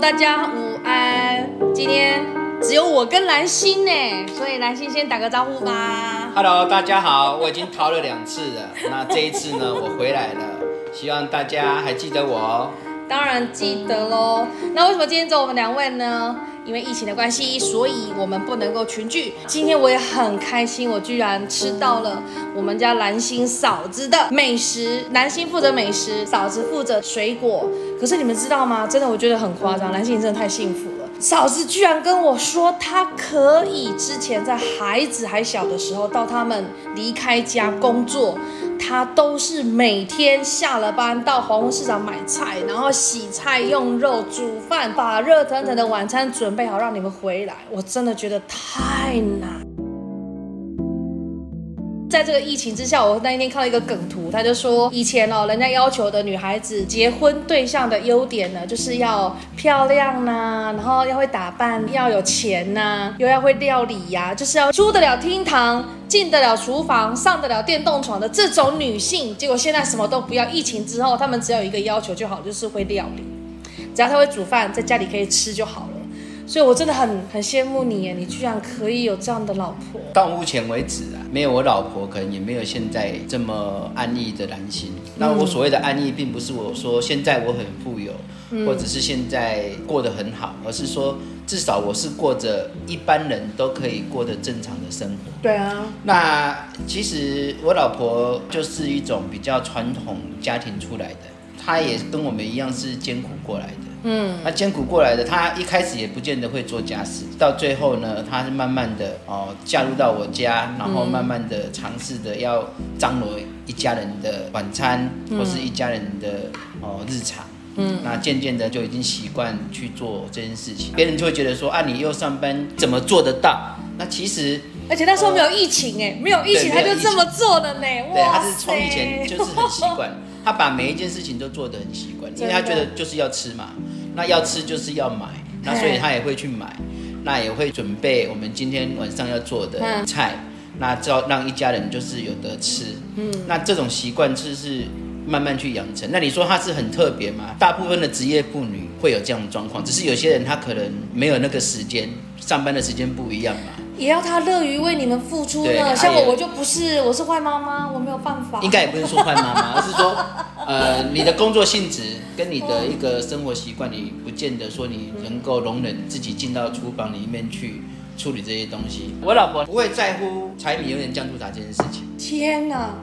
大家午安。今天只有我跟蓝心呢，所以蓝心先打个招呼吧。Hello，大家好，我已经逃了两次了，那这一次呢，我回来了，希望大家还记得我哦。当然记得喽。那为什么今天只有我们两位呢？因为疫情的关系，所以我们不能够群聚。今天我也很开心，我居然吃到了我们家蓝心嫂子的美食。蓝心负责美食，嫂子负责水果。可是你们知道吗？真的，我觉得很夸张。蓝心真的太幸福了。嫂子居然跟我说，她可以之前在孩子还小的时候，到他们离开家工作。他都是每天下了班到黄昏市场买菜，然后洗菜用肉煮饭，把热腾腾的晚餐准备好让你们回来。我真的觉得太难。在这个疫情之下，我那一天看到一个梗图，他就说以前哦，人家要求的女孩子结婚对象的优点呢，就是要漂亮呐、然后要会打扮，要有钱呐、又要会料理呀、就是要出得了厅堂，进得了厨房，上得了电动床的这种女性。结果现在什么都不要，疫情之后，她们只有一个要求就好，就是会料理，只要她会煮饭，在家里可以吃就好。所以，我真的很很羡慕你耶，你居然可以有这样的老婆。到目前为止啊，没有我老婆，可能也没有现在这么安逸的男性。那我所谓的安逸，并不是我说现在我很富有，或者是现在过得很好，而是说至少我是过着一般人都可以过得正常的生活。对啊。那其实我老婆就是一种比较传统家庭出来的，她也跟我们一样是艰苦过来的。嗯，那艰苦过来的，他一开始也不见得会做家事，到最后呢，他是慢慢的哦嫁入到我家，然后慢慢的尝试的要张罗一家人的晚餐，或是一家人的哦日常。嗯，那渐渐的就已经习惯去做这件事情，别人就会觉得说啊，你又上班怎么做得到？那其实，而且那时候没有疫情哎，没有疫情他就这么做了呢。对，他是从以前就是很习惯。他把每一件事情都做得很习惯，因为他觉得就是要吃嘛，那要吃就是要买，那所以他也会去买，那也会准备我们今天晚上要做的菜，那要让一家人就是有得吃，嗯，那这种习惯就是慢慢去养成。那你说他是很特别吗？大部分的职业妇女会有这样的状况，只是有些人他可能没有那个时间，上班的时间不一样嘛。也要他乐于为你们付出呢。像我，我就不是，我是坏妈妈，我没有办法。应该也不是说坏妈妈，而是说，呃，你的工作性质跟你的一个生活习惯，你不见得说你能够容忍自己进到厨房里面去处理这些东西。我老婆不会在乎柴米油盐酱醋茶这件事情。天哪！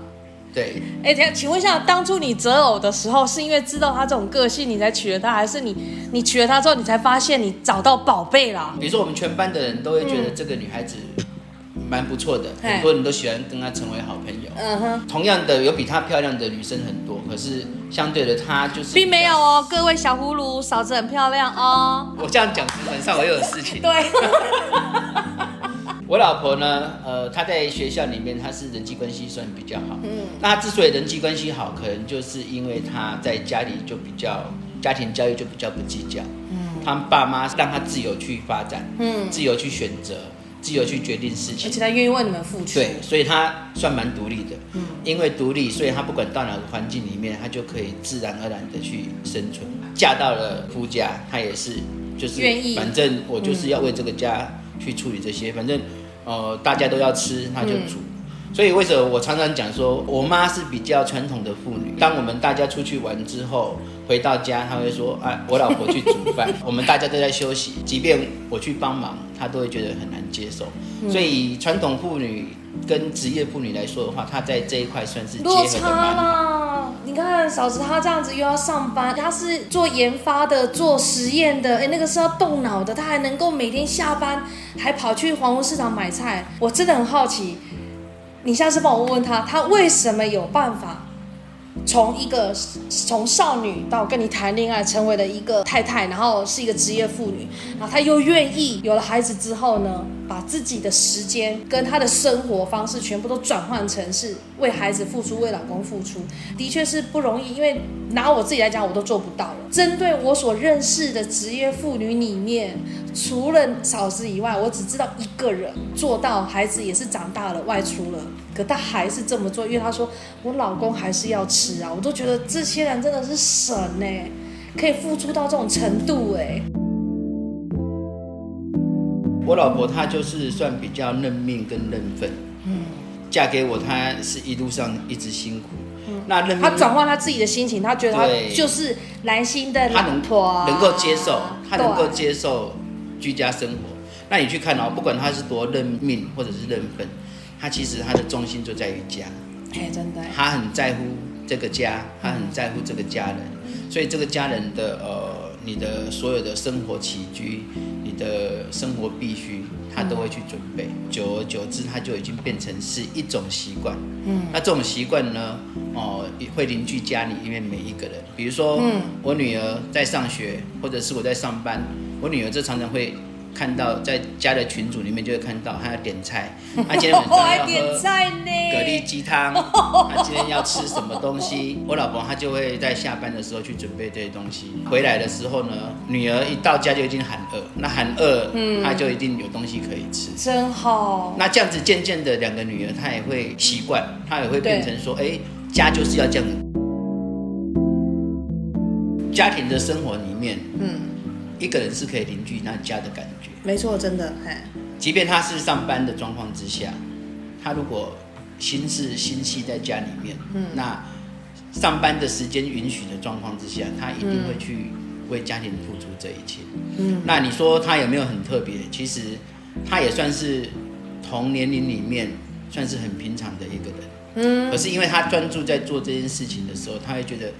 对，哎，请问一下，当初你择偶的时候，是因为知道他这种个性，你才娶了他，还是你你娶了他之后，你才发现你找到宝贝啦？比如说，我们全班的人都会觉得这个女孩子蛮不错的，嗯、很多人都喜欢跟她成为好朋友。嗯哼。同样的，有比她漂亮的女生很多，可是相对的，她就是并没有哦。各位小葫芦，嫂子很漂亮哦。我这样讲，晚上我又有事情。对。我老婆呢，呃，她在学校里面，她是人际关系算比较好。嗯，那她之所以人际关系好，可能就是因为她在家里就比较家庭教育就比较不计较。嗯，他们爸妈让她自由去发展，嗯，自由去选择，自由去决定事情，而且她愿意为你们付出。对，所以她算蛮独立的。嗯，因为独立，所以她不管到哪个环境里面，她就可以自然而然的去生存。嫁到了夫家，她也是就是愿意，反正我就是要为这个家。去处理这些，反正，呃，大家都要吃，那就煮。嗯、所以为什么我常常讲说，我妈是比较传统的妇女。当我们大家出去玩之后，回到家，她会说：“啊，我老婆去煮饭，我们大家都在休息。”即便我去帮忙，她都会觉得很难接受。嗯、所以传统妇女跟职业妇女来说的话，她在这一块算是结合的蛮好。你看嫂子她这样子又要上班，她是做研发的，做实验的，哎，那个是要动脑的，她还能够每天下班还跑去黄昏市场买菜，我真的很好奇，你下次帮我问问她，她为什么有办法？从一个从少女到跟你谈恋爱，成为了一个太太，然后是一个职业妇女，然后她又愿意有了孩子之后呢，把自己的时间跟她的生活方式全部都转换成是为孩子付出，为老公付出，的确是不容易。因为拿我自己来讲，我都做不到了。针对我所认识的职业妇女里面，除了嫂子以外，我只知道一个人做到，孩子也是长大了，外出了。可他还是这么做，因为他说我老公还是要吃啊，我都觉得这些人真的是神呢，可以付出到这种程度哎。我老婆她就是算比较认命跟认份。嗯，嫁给我，她是一路上一直辛苦。嗯，那她转换她自己的心情，她觉得她就是兰心的老婆，能够接受，她能够接受居家生活。那你去看哦，不管她是多认命或者是认份，她其实他的重心就在于家。哎，真的，他很在乎这个家，他很在乎这个家人，所以这个家人的呃。你的所有的生活起居，你的生活必须，他都会去准备。久而久之，他就已经变成是一种习惯。嗯，那这种习惯呢，哦，会凝聚家里面每一个人。比如说，嗯，我女儿在上学，或者是我在上班，我女儿就常常会。看到在家的群组里面就会看到他要点菜，他 今天晚上要喝蛤蜊鸡汤，他 今天要吃什么东西？我老婆她就会在下班的时候去准备这些东西，回来的时候呢，女儿一到家就已经喊饿，那喊饿，嗯，她就一定有东西可以吃，真好。那这样子渐渐的，两个女儿她也会习惯，她也会变成说，哎，家就是要这样。家庭的生活里面，嗯。一个人是可以凝聚那家的感觉，没错，真的。即便他是上班的状况之下，他如果心是心系在家里面，嗯，那上班的时间允许的状况之下，他一定会去为家庭付出这一切。嗯，那你说他有没有很特别？其实他也算是同年龄里面算是很平常的一个人。嗯，可是因为他专注在做这件事情的时候，他会觉得。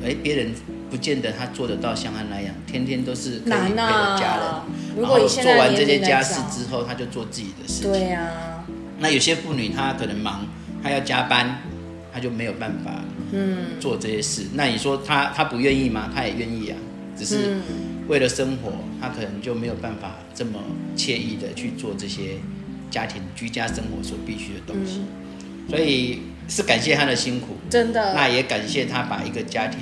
哎，别人不见得他做得到像他那样，天天都是可以陪着家人。然后做完这些家事之后，他就做自己的事情。对呀。那有些妇女她可能忙，她要加班，她就没有办法嗯做这些事。嗯、那你说她她不愿意吗？她也愿意啊，只是为了生活，她可能就没有办法这么惬意的去做这些家庭居家生活所必须的东西。嗯、所以。是感谢她的辛苦，真的。那也感谢她把一个家庭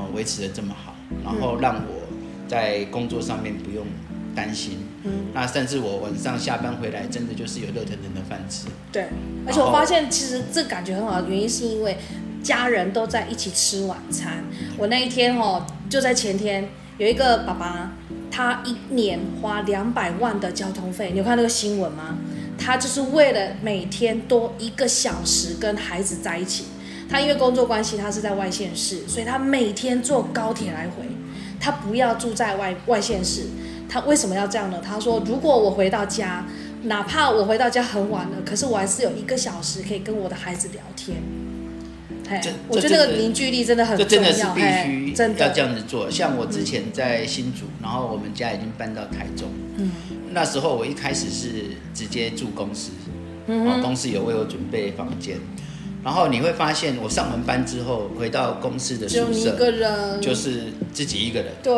哦维持的这么好，然后让我在工作上面不用担心。嗯。那甚至我晚上下班回来，真的就是有热腾腾的饭吃。对。而且我发现，其实这感觉很好的原因，是因为家人都在一起吃晚餐。我那一天哦，就在前天，有一个爸爸，他一年花两百万的交通费，你有看那个新闻吗？他就是为了每天多一个小时跟孩子在一起。他因为工作关系，他是在外县市，所以他每天坐高铁来回。他不要住在外外县市。他为什么要这样呢？他说：“如果我回到家，哪怕我回到家很晚了，可是我还是有一个小时可以跟我的孩子聊天。”哎，我觉得那个凝聚力真的很重要。这真的是必须真的要这样子做。像我之前在新竹，然后我们家已经搬到台中。嗯。那时候我一开始是直接住公司，嗯哼，公司有为我准备房间，然后你会发现我上完班之后回到公司的宿舍，一个人就是自己一个人，对。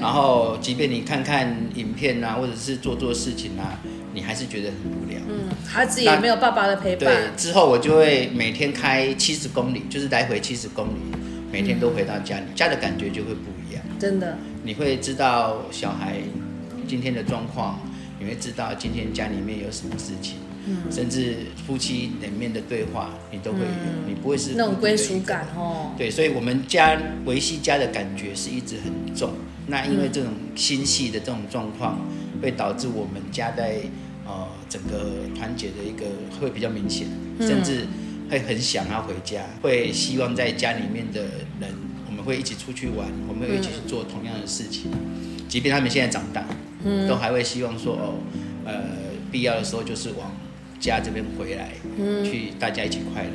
然后即便你看看影片啊，或者是做做事情啊，你还是觉得很无聊。嗯，孩子也没有爸爸的陪伴。对，之后我就会每天开七十公里，就是来回七十公里，每天都回到家里，嗯、家的感觉就会不一样。真的，你会知道小孩今天的状况。你会知道今天家里面有什么事情，嗯，甚至夫妻里面的对话，你都会有，嗯、你不会是那种归属感哦。对，所以我们家维系家的感觉是一直很重。那因为这种心系的这种状况，会导致我们家在呃整个团结的一个会比较明显，甚至会很想要回家，会希望在家里面的人，我们会一起出去玩，我们会一起去做同样的事情，即便他们现在长大。嗯，都还会希望说哦，呃，必要的时候就是往家这边回来，嗯，去大家一起快乐。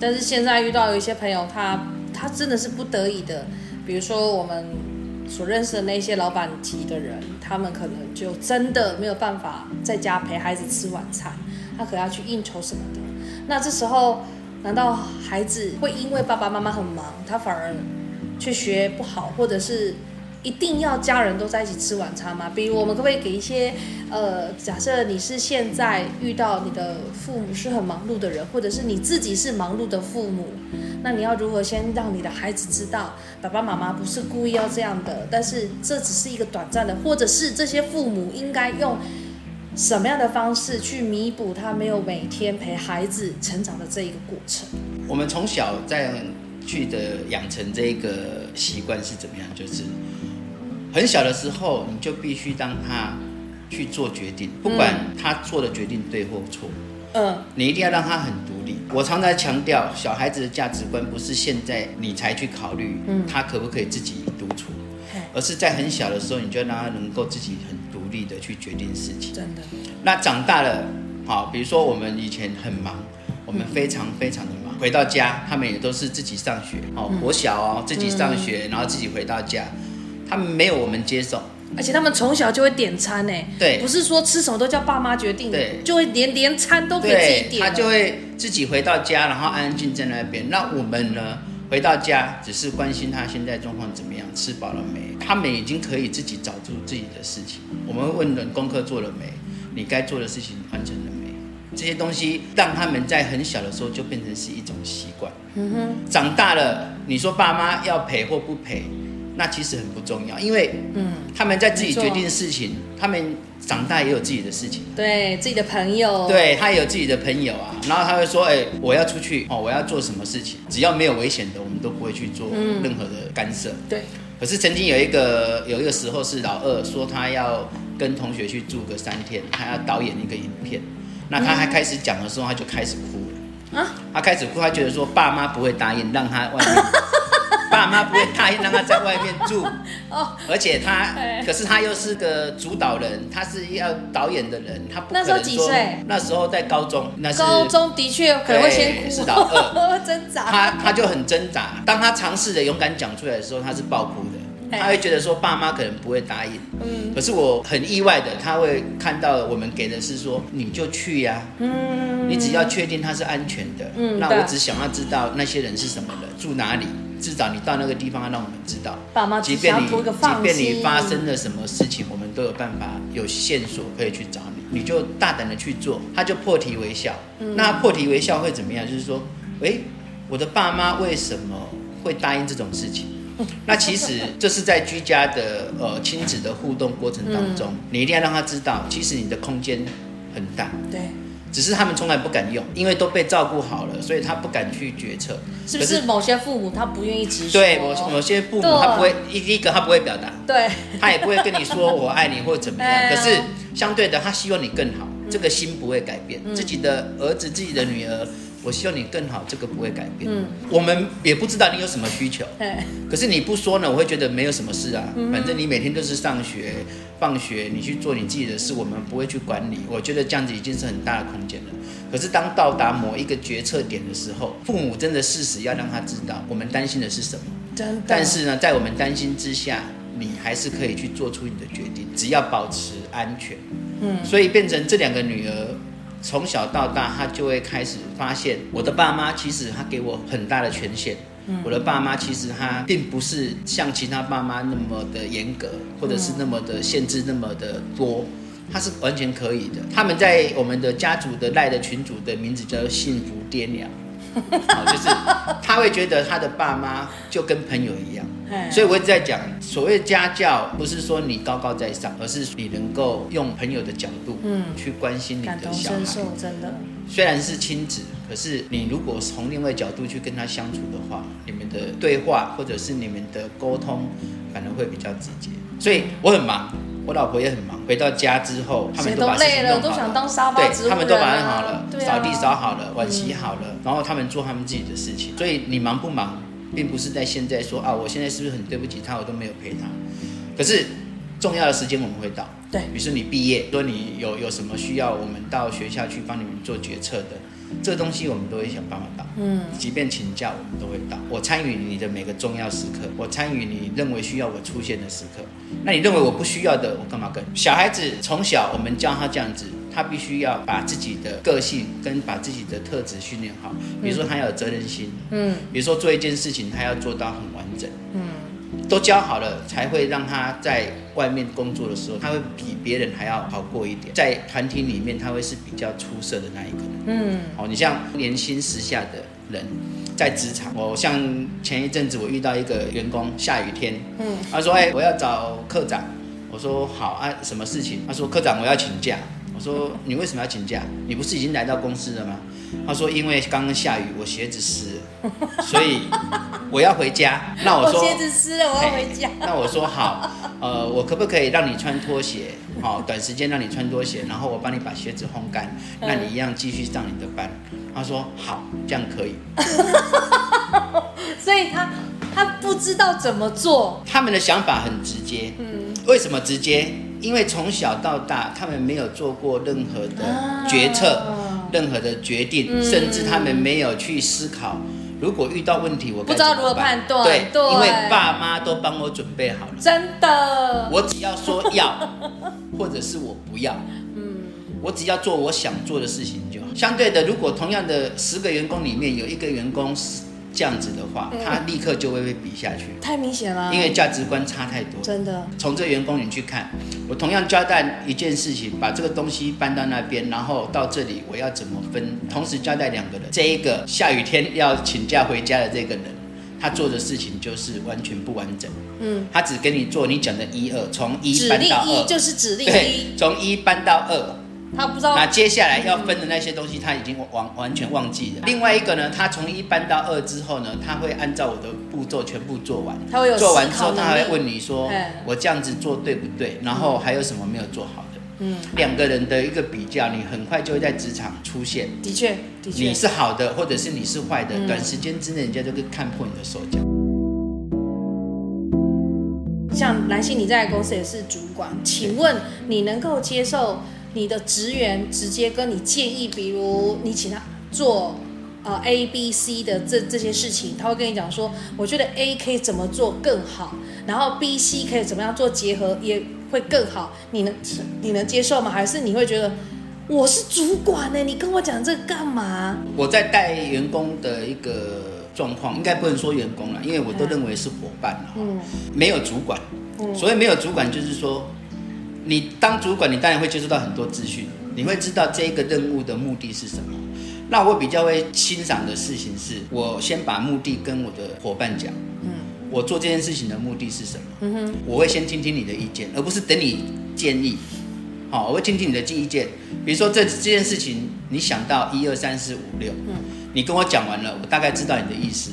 但是现在遇到有一些朋友，他他真的是不得已的，比如说我们所认识的那些老板级的人，他们可能就真的没有办法在家陪孩子吃晚餐，他可能要去应酬什么的。那这时候，难道孩子会因为爸爸妈妈很忙，他反而去学不好，或者是？一定要家人都在一起吃晚餐吗？比如我们可不可以给一些，呃，假设你是现在遇到你的父母是很忙碌的人，或者是你自己是忙碌的父母，那你要如何先让你的孩子知道，爸爸妈妈不是故意要这样的，但是这只是一个短暂的，或者是这些父母应该用什么样的方式去弥补他没有每天陪孩子成长的这一个过程？我们从小在去的养成这个习惯是怎么样？就是。很小的时候，你就必须让他去做决定，不管他做的决定对或错。嗯，你一定要让他很独立。我常常强调，小孩子的价值观不是现在你才去考虑，他可不可以自己独处，而是在很小的时候，你就让他能够自己很独立的去决定事情。真的。那长大了，好，比如说我们以前很忙，我们非常非常的忙，回到家他们也都是自己上学，哦，国小哦，自己上学，然后自己回到家，他们没有我们接受。而且他们从小就会点餐呢，对，不是说吃什么都叫爸妈决定，对，就会连连餐都可以自己点，他就会自己回到家，然后安安静静在那边。那我们呢，回到家只是关心他现在状况怎么样，吃饱了没？他们已经可以自己找出自己的事情。我们问人功课做了没？你该做的事情完成了没？这些东西让他们在很小的时候就变成是一种习惯。嗯哼，长大了，你说爸妈要陪或不陪？那其实很不重要，因为嗯，他们在自己决定的事情，他们长大也有自己的事情，对自己的朋友，对他也有自己的朋友啊。然后他会说：“哎，我要出去哦，我要做什么事情？只要没有危险的，我们都不会去做任何的干涉。”对。可是曾经有一个有一个时候是老二说他要跟同学去住个三天，他要导演一个影片。那他还开始讲的时候，他就开始哭了啊！他开始哭，他觉得说爸妈不会答应让他外面。爸妈不会答应让他在外面住，而且他，可是他又是个主导人，他是要导演的人，他不可能说。那时候几岁？那时候在高中，那是高中的确可能会先哭，是老二挣扎。他他就很挣扎，当他尝试着勇敢讲出来的时候，他是爆哭的，他会觉得说爸妈可能不会答应。嗯，可是我很意外的，他会看到我们给的是说你就去呀，嗯，你只要确定他是安全的，嗯，那我只想要知道那些人是什么人，住哪里。至少你到那个地方，让我们知道。爸妈即便你即便你发生了什么事情，我们都有办法有线索可以去找你。你就大胆的去做，他就破涕为笑。嗯、那破涕为笑会怎么样？就是说，诶，我的爸妈为什么会答应这种事情？那其实这是在居家的呃亲子的互动过程当中，嗯、你一定要让他知道，其实你的空间很大。对。只是他们从来不敢用，因为都被照顾好了，所以他不敢去决策。是不是某些父母他不愿意直说？对，某某些父母他不会，一第一个他不会表达，对，他也不会跟你说我爱你或怎么样。可是相对的，他希望你更好，这个心不会改变。自己的儿子、自己的女儿。我希望你更好，这个不会改变。嗯，我们也不知道你有什么需求。对。可是你不说呢，我会觉得没有什么事啊。嗯。反正你每天都是上学、放学，你去做你自己的事，我们不会去管你。我觉得这样子已经是很大的空间了。可是当到达某一个决策点的时候，父母真的事实要让他知道，我们担心的是什么。真的。但是呢，在我们担心之下，你还是可以去做出你的决定，只要保持安全。嗯。所以变成这两个女儿。从小到大，他就会开始发现，我的爸妈其实他给我很大的权限。嗯，我的爸妈其实他并不是像其他爸妈那么的严格，或者是那么的限制那么的多，他是完全可以的。他们在我们的家族的赖的群组的名字叫做幸福爹娘。好，就是他会觉得他的爸妈就跟朋友一样。所以我一直在讲，所谓家教不是说你高高在上，而是你能够用朋友的角度，嗯，去关心你的小孩。真的。虽然是亲子，可是你如果从另外角度去跟他相处的话，你们的对话或者是你们的沟通，反而会比较直接。所以我很忙，我老婆也很忙。回到家之后，他们都把事情弄好了，都想当沙发对，他们都把它好了，扫地扫好了，碗洗好了，然后他们做他们自己的事情。所以你忙不忙？并不是在现在说啊，我现在是不是很对不起他，我都没有陪他。可是重要的时间我们会到，对，比如说你毕业，说你有有什么需要，我们到学校去帮你们做决策的，这个东西我们都会想办法到。嗯，即便请假我们都会到。我参与你的每个重要时刻，我参与你认为需要我出现的时刻。那你认为我不需要的，我干嘛跟？小孩子从小我们教他这样子。他必须要把自己的个性跟把自己的特质训练好，比如说他要有责任心，嗯，比如说做一件事情他要做到很完整，嗯，都教好了才会让他在外面工作的时候，他会比别人还要好过一点，在团体里面他会是比较出色的那一个人，嗯，好，你像年薪时下的人在职场，我像前一阵子我遇到一个员工，下雨天，嗯，他说，哎，我要找科长，我说好啊，什么事情？他说科长我要请假。我说你为什么要请假？你不是已经来到公司了吗？他说因为刚刚下雨，我鞋子湿了。所以我要回家。那我说我鞋子湿了，我要回家。那我说好，呃，我可不可以让你穿拖鞋？好，短时间让你穿拖鞋，然后我帮你把鞋子烘干，那你一样继续上你的班。他说好，这样可以。所以他他不知道怎么做。他们的想法很直接。嗯。为什么直接？因为从小到大，他们没有做过任何的决策，啊、任何的决定，嗯、甚至他们没有去思考，如果遇到问题，我？不知道如何判断。对，对因为爸妈都帮我准备好了。真的。我只要说要，或者是我不要。嗯。我只要做我想做的事情就好。相对的，如果同样的十个员工里面有一个员工是。这样子的话，他立刻就会被比下去，太明显了。因为价值观差太多，真的。从这员工你去看，我同样交代一件事情，把这个东西搬到那边，然后到这里我要怎么分？同时交代两个人，这一个下雨天要请假回家的这个人，他做的事情就是完全不完整。嗯，他只跟你做你讲的一二，从一搬到二，就是指令一，从一搬到二。他不知道，那接下来要分的那些东西，他已经完完全忘记了。另外一个呢，他从一搬到二之后呢，他会按照我的步骤全部做完。他会有做完之后，他还会问你说：“我这样子做对不对？”然后还有什么没有做好的？嗯，两个人的一个比较，你很快就会在职场出现。的确，的确，你是好的，或者是你是坏的，短时间之内人家就会看破你的手脚。像兰心，你在公司也是主管，请问你能够接受？你的职员直接跟你建议，比如你请他做呃 A、B、C 的这这些事情，他会跟你讲说，我觉得 A 可以怎么做更好，然后 B、C 可以怎么样做结合也会更好，你能你能接受吗？还是你会觉得我是主管呢？你跟我讲这个干嘛？我在带员工的一个状况，应该不能说员工了，因为我都认为是伙伴了，嗯，没有主管，嗯，所以没有主管就是说。你当主管，你当然会接触到很多资讯，你会知道这个任务的目的是什么。那我比较会欣赏的事情是，我先把目的跟我的伙伴讲。嗯，我做这件事情的目的是什么？嗯哼，我会先听听你的意见，而不是等你建议。好，我会听听你的意见。比如说这这件事情，你想到一二三四五六，嗯，你跟我讲完了，我大概知道你的意思。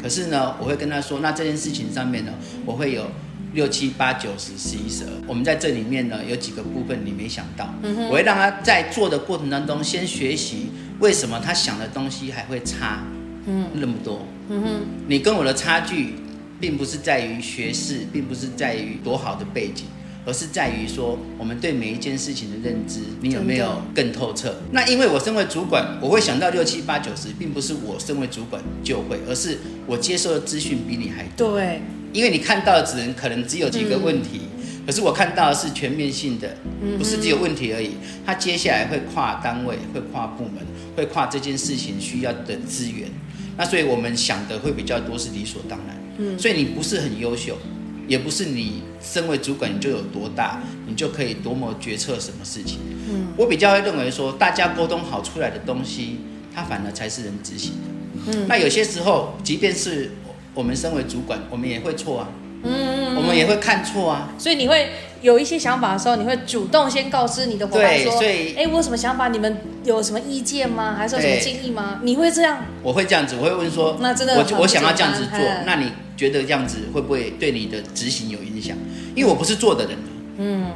可是呢，我会跟他说，那这件事情上面呢，我会有。六七八九十十一十二，我们在这里面呢，有几个部分你没想到，嗯、我会让他在做的过程当中先学习为什么他想的东西还会差，嗯，那么多，嗯哼，你跟我的差距，并不是在于学识，并不是在于多好的背景，而是在于说我们对每一件事情的认知，你有没有更透彻？那因为我身为主管，我会想到六七八九十，并不是我身为主管就会，而是我接受的资讯比你还多。对。因为你看到的只能可能只有几个问题，嗯、可是我看到的是全面性的，不是只有问题而已。他接下来会跨单位，会跨部门，会跨这件事情需要的资源。那所以我们想的会比较多，是理所当然。嗯，所以你不是很优秀，也不是你身为主管你就有多大，你就可以多么决策什么事情。嗯，我比较会认为说，大家沟通好出来的东西，它反而才是人执行的。嗯，那有些时候，即便是。我们身为主管，我们也会错啊，嗯，我们也会看错啊，所以你会有一些想法的时候，你会主动先告知你的伙伴说，哎，我有什么想法？你们有什么意见吗？还是有什么建议吗？你会这样？我会这样子，我会问说，那真的，我我想要这样子做，那你觉得这样子会不会对你的执行有影响？因为我不是做的人，嗯，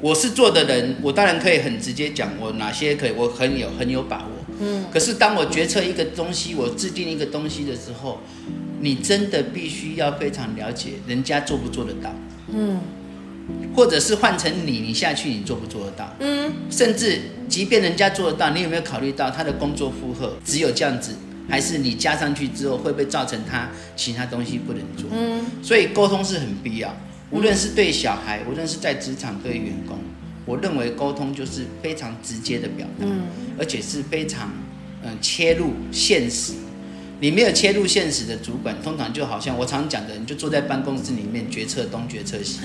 我是做的人，我当然可以很直接讲我哪些可以，我很有很有把握，嗯，可是当我决策一个东西，我制定一个东西的时候。你真的必须要非常了解人家做不做得到，嗯，或者是换成你，你下去你做不做得到，嗯，甚至即便人家做得到，你有没有考虑到他的工作负荷只有这样子，还是你加上去之后会不会造成他其他东西不能做？嗯，所以沟通是很必要，无论是对小孩，无论是在职场对员工，我认为沟通就是非常直接的表达，嗯，而且是非常嗯切入现实。你没有切入现实的主管，通常就好像我常讲的，你就坐在办公室里面决策东决策西，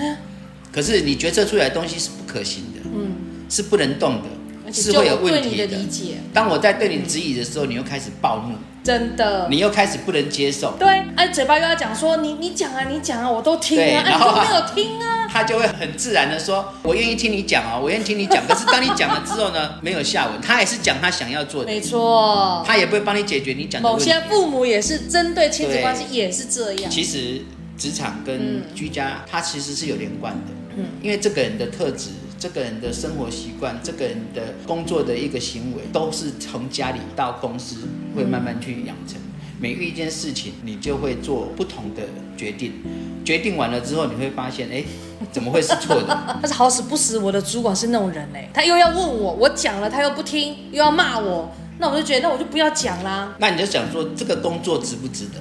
可是你决策出来的东西是不可行的，嗯，是不能动的，是会有问题的。理解。当我在对你质疑的时候，你又开始暴怒，真的，你又开始不能接受。对，哎，嘴巴又要讲说你你讲啊，你讲啊，我都听啊，然后你没有听啊，他就会很自然的说，我愿意听你讲啊，我愿意听你讲。可是当你讲了之后呢，没有下文，他还是讲他想要做的，没错，他也不会帮你解决你讲的。某些父母也是针对亲子关系也是这样。其实职场跟居家，它其实是有连贯的，嗯，因为这个人的特质。这个人的生活习惯，这个人的工作的一个行为，都是从家里到公司会慢慢去养成。每遇一件事情，你就会做不同的决定。决定完了之后，你会发现，哎，怎么会是错的？但是好死不死，我的主管是那种人嘞，他又要问我，我讲了他又不听，又要骂我，那我就觉得，那我就不要讲啦。那你就想说，这个工作值不值得？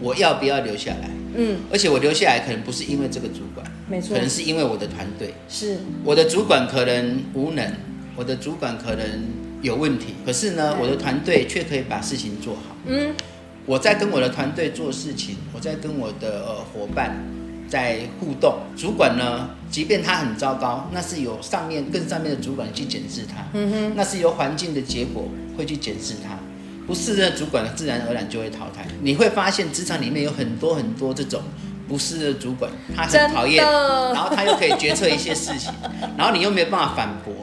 我要不要留下来？嗯，而且我留下来可能不是因为这个主管，没错，可能是因为我的团队，是我的主管可能无能，我的主管可能有问题，可是呢，我的团队却可以把事情做好。嗯，我在跟我的团队做事情，我在跟我的呃伙伴在互动，主管呢，即便他很糟糕，那是由上面更上面的主管去检视他，嗯哼，那是由环境的结果会去检视他。不适任的主管，自然而然就会淘汰。你会发现职场里面有很多很多这种不适任的主管，他很讨厌，然后他又可以决策一些事情，然后你又没有办法反驳。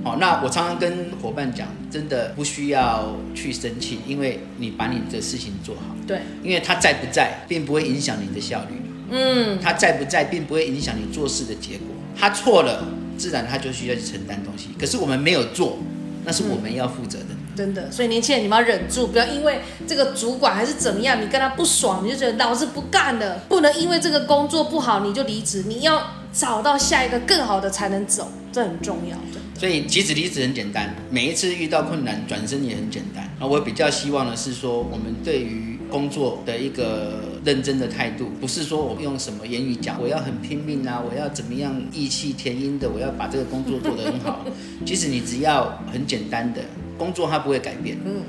嗯，好，那我常常跟伙伴讲，真的不需要去生气，因为你把你的事情做好。对，因为他在不在，并不会影响你的效率。嗯，他在不在，并不会影响你做事的结果。他错了，自然他就需要去承担东西。可是我们没有做，那是我们要负责的。真的，所以年轻人你们要忍住，不要因为这个主管还是怎么样，你跟他不爽，你就觉得老子不干了。不能因为这个工作不好你就离职，你要找到下一个更好的才能走，这很重要。所以其实离职很简单，每一次遇到困难转身也很简单。那我比较希望的是说，我们对于工作的一个认真的态度，不是说我用什么言语讲，我要很拼命啊，我要怎么样义气填膺的，我要把这个工作做得很好。其实你只要很简单的。工作它不会改变，嗯，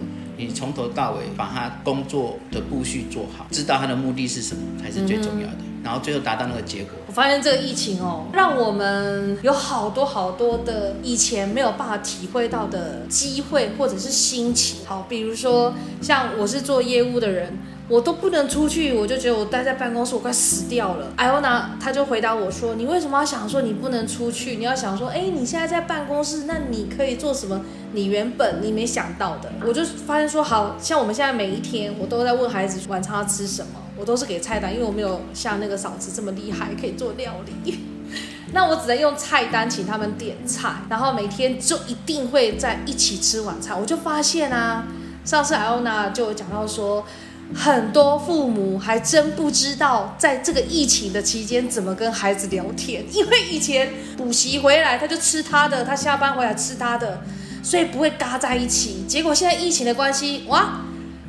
你从头到尾把他工作的步序做好，知道他的目的是什么才是最重要的，嗯、然后最后达到那个结果。我发现这个疫情哦，让我们有好多好多的以前没有办法体会到的机会或者是心情。好，比如说像我是做业务的人。我都不能出去，我就觉得我待在办公室，我快死掉了。艾欧娜，他就回答我说：“你为什么要想说你不能出去？你要想说，哎，你现在在办公室，那你可以做什么？你原本你没想到的。”我就发现说，好像我们现在每一天，我都在问孩子晚餐要吃什么，我都是给菜单，因为我没有像那个嫂子这么厉害，可以做料理。那我只能用菜单请他们点菜，然后每天就一定会在一起吃晚餐。我就发现啊，上次艾欧娜就有讲到说。很多父母还真不知道，在这个疫情的期间怎么跟孩子聊天，因为以前补习回来他就吃他的，他下班回来吃他的，所以不会嘎在一起。结果现在疫情的关系，哇，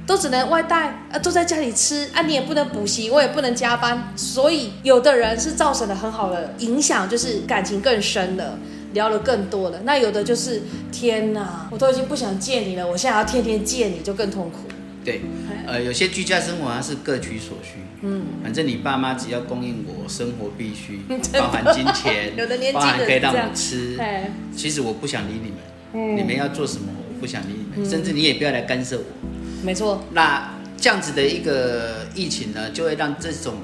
都只能外带，啊，都在家里吃，啊，你也不能补习，我也不能加班，所以有的人是造成了很好的影响，就是感情更深了，聊得更多了。那有的就是天哪，我都已经不想见你了，我现在要天天见你，就更痛苦。对，呃，有些居家生活它是各取所需，嗯，反正你爸妈只要供应我生活必需，包含金钱，有的年包含可以让我吃，其实我不想理你们，嗯，你们要做什么，我不想理你们，嗯，甚至你也不要来干涉我，没错。那这样子的一个疫情呢，就会让这种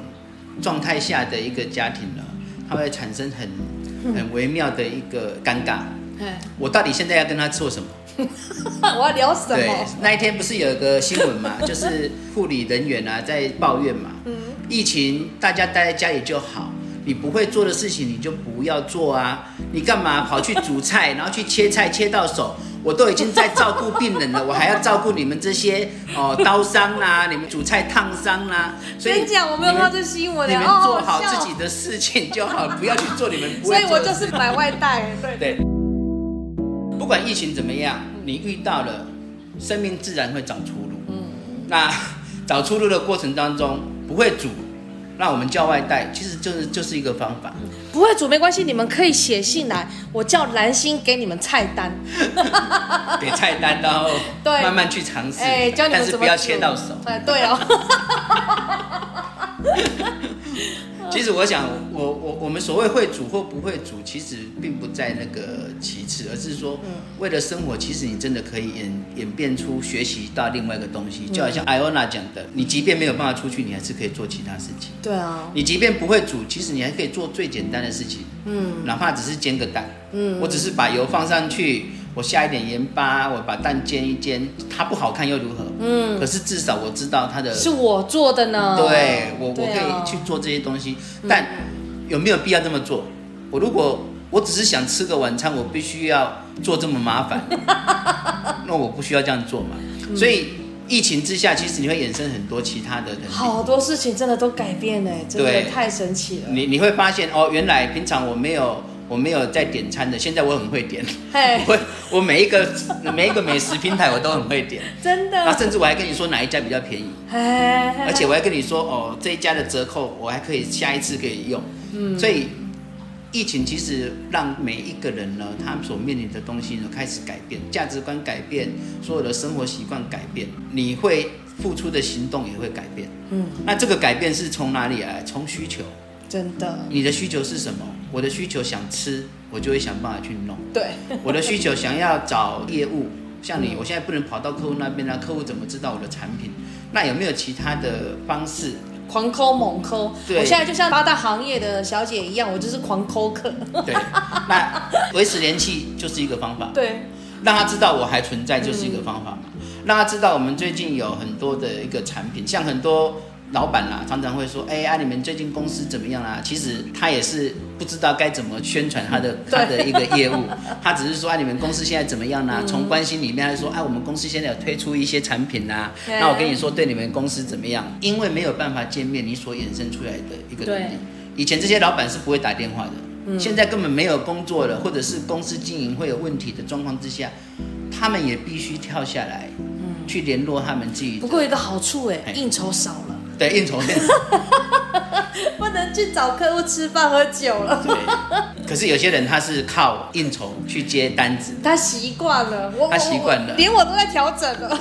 状态下的一个家庭呢，它会产生很很微妙的一个尴尬，嗯，我到底现在要跟他做什么？我要聊什么？对，那一天不是有一个新闻嘛，就是护理人员啊在抱怨嘛。嗯。疫情大家待在家里就好，你不会做的事情你就不要做啊！你干嘛跑去煮菜，然后去切菜切到手？我都已经在照顾病人了，我还要照顾你们这些哦刀伤啦，你们煮菜烫伤啦。所以讲我没有看这新闻，你们做好自己的事情就好，不要去做你们不会做的事。所以我就是买外带。对对。不管疫情怎么样，你遇到了，生命自然会找出路。嗯，那 找出路的过程当中，不会煮，那我们叫外带，其实就是就是一个方法。不会煮没关系，你们可以写信来，我叫蓝心给你们菜单，给菜单，然后慢慢去尝试。哎，教你们怎么，但是不要切到手。哎，对哦。其其实我想，我我我们所谓会煮或不会煮，其实并不在那个其次，而是说，为了生活，其实你真的可以演演变出学习到另外一个东西。就好像艾欧娜讲的，你即便没有办法出去，你还是可以做其他事情。对啊。你即便不会煮，其实你还可以做最简单的事情。嗯。哪怕只是煎个蛋。嗯。我只是把油放上去。我下一点盐巴，我把蛋煎一煎，它不好看又如何？嗯，可是至少我知道它的是我做的呢。对，我、啊、我可以去做这些东西，但有没有必要这么做？我如果我只是想吃个晚餐，我必须要做这么麻烦，那我不需要这样做嘛。所以疫情之下，其实你会衍生很多其他的人，好多事情真的都改变了，真的太神奇了。你你会发现哦，原来平常我没有。我没有在点餐的，现在我很会点。我我每一个每一个美食平台我都很会点，真的。那甚至我还跟你说哪一家比较便宜.而且我还跟你说哦，这一家的折扣我还可以下一次可以用。嗯，所以疫情其实让每一个人呢，他们所面临的东西呢开始改变，价值观改变，所有的生活习惯改变，你会付出的行动也会改变。嗯，那这个改变是从哪里来？从需求。真的，你的需求是什么？我的需求想吃，我就会想办法去弄。对，我的需求想要找业务，像你，我现在不能跑到客户那边，那客户怎么知道我的产品？那有没有其他的方式？狂抠猛抠，对，我现在就像八大行业的小姐一样，我就是狂抠客。对，那维持联系就是一个方法。对，让他知道我还存在就是一个方法。嗯，让他知道我们最近有很多的一个产品，像很多。老板啦，常常会说：“哎、欸、啊，你们最近公司怎么样啊？”其实他也是不知道该怎么宣传他的他的一个业务，他只是说：“啊，你们公司现在怎么样呢、啊？”从关心里面，他说：“哎、啊，我们公司现在有推出一些产品啊。”那我跟你说，对你们公司怎么样？因为没有办法见面，你所衍生出来的一个能力。以前这些老板是不会打电话的，现在根本没有工作了，或者是公司经营会有问题的状况之下，他们也必须跳下来，去联络他们自己。不过有一个好处哎，应酬少了。对，应酬店，不能去找客户吃饭喝酒了。对，可是有些人他是靠应酬去接单子，他习惯了，我他习惯了，连我都在调整了，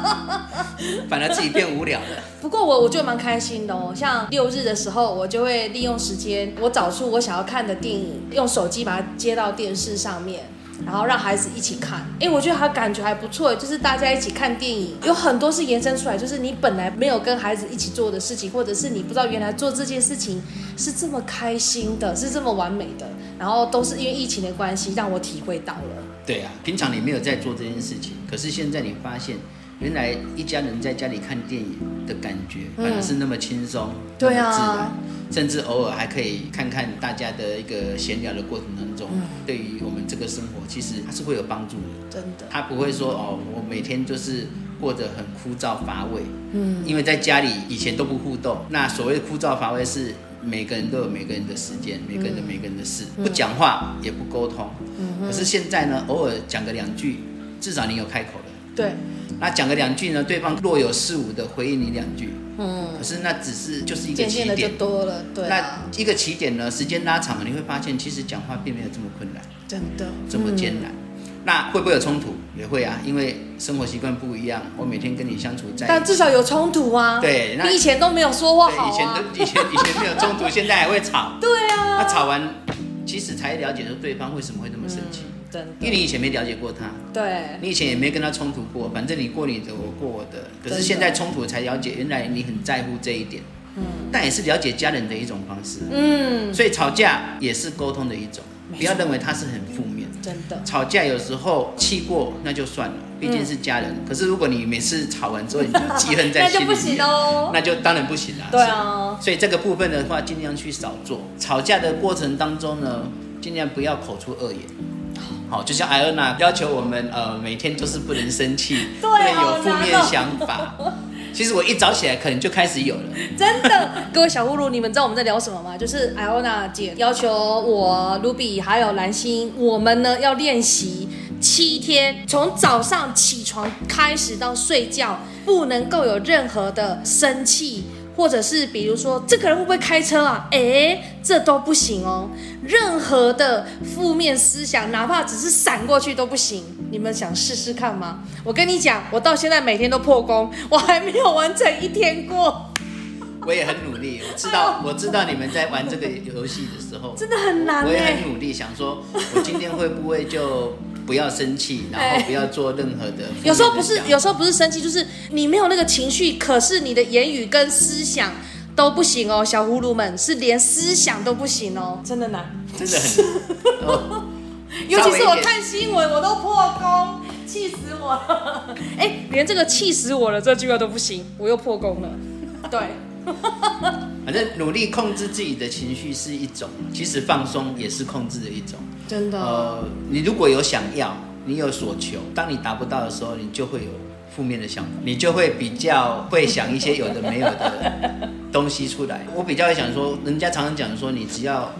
反而自己变无聊了。不过我我就蛮开心的哦，像六日的时候，我就会利用时间，我找出我想要看的电影，用手机把它接到电视上面。然后让孩子一起看，哎，我觉得还感觉还不错，就是大家一起看电影，有很多是延伸出来，就是你本来没有跟孩子一起做的事情，或者是你不知道原来做这件事情是这么开心的，是这么完美的，然后都是因为疫情的关系让我体会到了。对啊，平常你没有在做这件事情，可是现在你发现。原来一家人在家里看电影的感觉，反而是那么轻松，嗯、对啊，那么自然，甚至偶尔还可以看看大家的一个闲聊的过程当中，嗯、对于我们这个生活，其实它是会有帮助的。真的，他不会说哦，我每天就是过得很枯燥乏味。嗯，因为在家里以前都不互动，那所谓的枯燥乏味是每个人都有每个人的时间，每个人的每个人的事，嗯、不讲话也不沟通。嗯，可是现在呢，偶尔讲个两句，至少你有开口了。对。那讲个两句呢，对方若有似无的回应你两句，嗯，可是那只是就是一个起点，渐渐的就多了，对啊。那一个起点呢，时间拉长了，你会发现其实讲话并没有这么困难，真的这么艰难。嗯、那会不会有冲突？也会啊，因为生活习惯不一样。我每天跟你相处在，但至少有冲突啊。对，那你以前都没有说话好、啊、以前都 以前以前没有冲突，现在还会吵。对啊。那吵完，其实才了解说对方为什么会那么生气。嗯因为你以前没了解过他，对，你以前也没跟他冲突过，反正你过你的，我过我的。可是现在冲突才了解，原来你很在乎这一点，嗯，但也是了解家人的一种方式，嗯，所以吵架也是沟通的一种，不要认为它是很负面，真的。吵架有时候气过那就算了，毕竟是家人。可是如果你每次吵完之后你就记恨在 心里，那就不行哦，那就当然不行啦。对啊，所以这个部分的话，尽量去少做。吵架的过程当中呢，尽量不要口出恶言。好，就像艾欧娜要求我们，呃，每天都是不能生气，对不能有负面想法。其实我一早起来可能就开始有了。真的，各位小葫芦，你们知道我们在聊什么吗？就是艾欧娜姐要求我卢比还有蓝心，我们呢要练习七天，从早上起床开始到睡觉，不能够有任何的生气。或者是比如说，这个人会不会开车啊？诶，这都不行哦。任何的负面思想，哪怕只是闪过去都不行。你们想试试看吗？我跟你讲，我到现在每天都破功，我还没有完成一天过。我也很努力。我知道，我知道你们在玩这个游戏的时候，真的很难。我也很努力，想说，我今天会不会就不要生气，然后不要做任何的，有时候不是，有时候不是生气，就是你没有那个情绪，可是你的言语跟思想都不行哦，小葫芦们是连思想都不行哦，真的难，真的很 尤其是我看新闻，我都破功，气死我了！哎、欸，连这个气死我了这句话都不行，我又破功了。对，反正努力控制自己的情绪是一种，其实放松也是控制的一种。真的。呃，你如果有想要，你有所求，当你达不到的时候，你就会有负面的想法，你就会比较会想一些有的没有的东西出来。我比较会想说，人家常常讲说，你只要。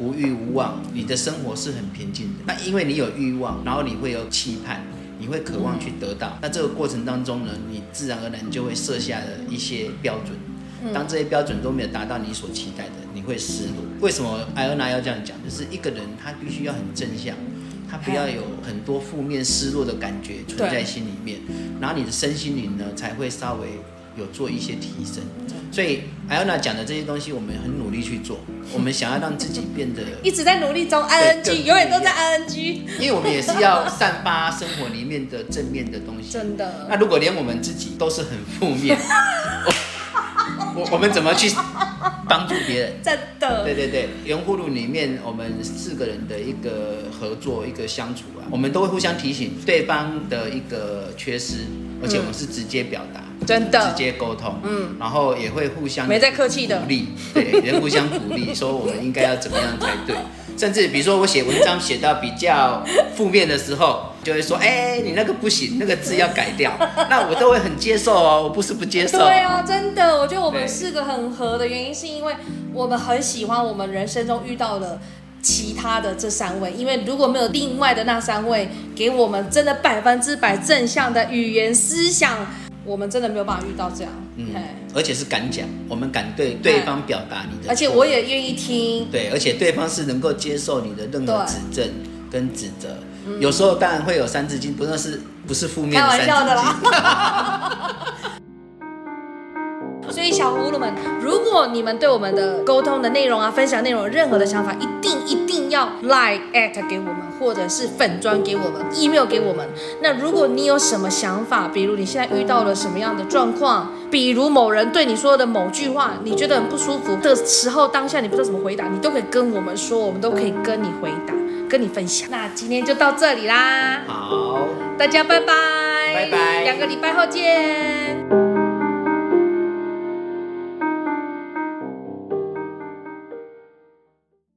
无欲无望，你的生活是很平静的。那因为你有欲望，然后你会有期盼，你会渴望去得到。那这个过程当中呢，你自然而然就会设下了一些标准。当这些标准都没有达到你所期待的，你会失落。为什么艾欧娜要这样讲？就是一个人他必须要很正向，他不要有很多负面失落的感觉存在心里面，然后你的身心灵呢才会稍微有做一些提升。所以艾欧娜讲的这些东西，我们很努力去做。我们想要让自己变得一直在努力中，ing 永远都在 ing。因为我们也是要散发生活里面的正面的东西。真的。那如果连我们自己都是很负面，我我们怎么去帮助别人？真的。对对对，圆葫芦里面我们四个人的一个合作，一个相处啊，我们都会互相提醒对方的一个缺失，而且我们是直接表达。真的，直接沟通，嗯，然后也会互相没在客气的鼓励，对，也互相鼓励，说我们应该要怎么样才对。甚至比如说我写文章写到比较负面的时候，就会说，哎、欸，你那个不行，那个字要改掉。那我都会很接受哦，我不是不接受。对啊，真的，我觉得我们四个很合的原因，是因为我们很喜欢我们人生中遇到的其他的这三位，因为如果没有另外的那三位给我们真的百分之百正向的语言思想。我们真的没有办法遇到这样，嗯，而且是敢讲，我们敢对对方表达你的，而且我也愿意听，对，而且对方是能够接受你的任何指正跟指责，有时候当然会有三字经，不是是不是负面的三字经，开玩笑的啦。所以小葫芦们，如果你们对我们的沟通的内容啊、分享内容有任何的想法，一定一定要 like at 给我们，或者是粉砖给我们，email 给我们。那如果你有什么想法，比如你现在遇到了什么样的状况，比如某人对你说的某句话，你觉得很不舒服的时候，当下你不知道怎么回答，你都可以跟我们说，我们都可以跟你回答，跟你分享。那今天就到这里啦，好，大家拜拜，拜拜，两个礼拜后见。